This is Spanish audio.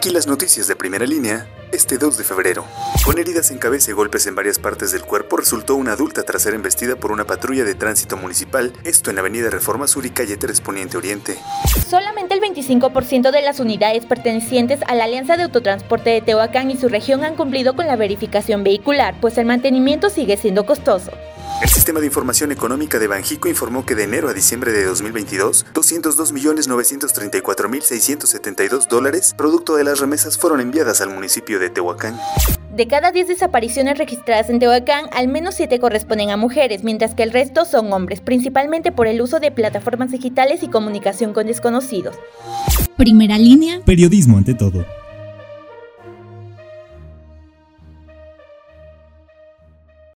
Aquí las noticias de primera línea, este 2 de febrero. Con heridas en cabeza y golpes en varias partes del cuerpo, resultó una adulta tras ser embestida por una patrulla de tránsito municipal, esto en la avenida Reforma Sur y calle 3 Poniente Oriente. Solamente el 25% de las unidades pertenecientes a la Alianza de Autotransporte de Tehuacán y su región han cumplido con la verificación vehicular, pues el mantenimiento sigue siendo costoso. El Sistema de Información Económica de Banjico informó que de enero a diciembre de 2022, 202.934.672 dólares, producto de las remesas, fueron enviadas al municipio de Tehuacán. De cada 10 desapariciones registradas en Tehuacán, al menos 7 corresponden a mujeres, mientras que el resto son hombres, principalmente por el uso de plataformas digitales y comunicación con desconocidos. Primera línea. Periodismo ante todo.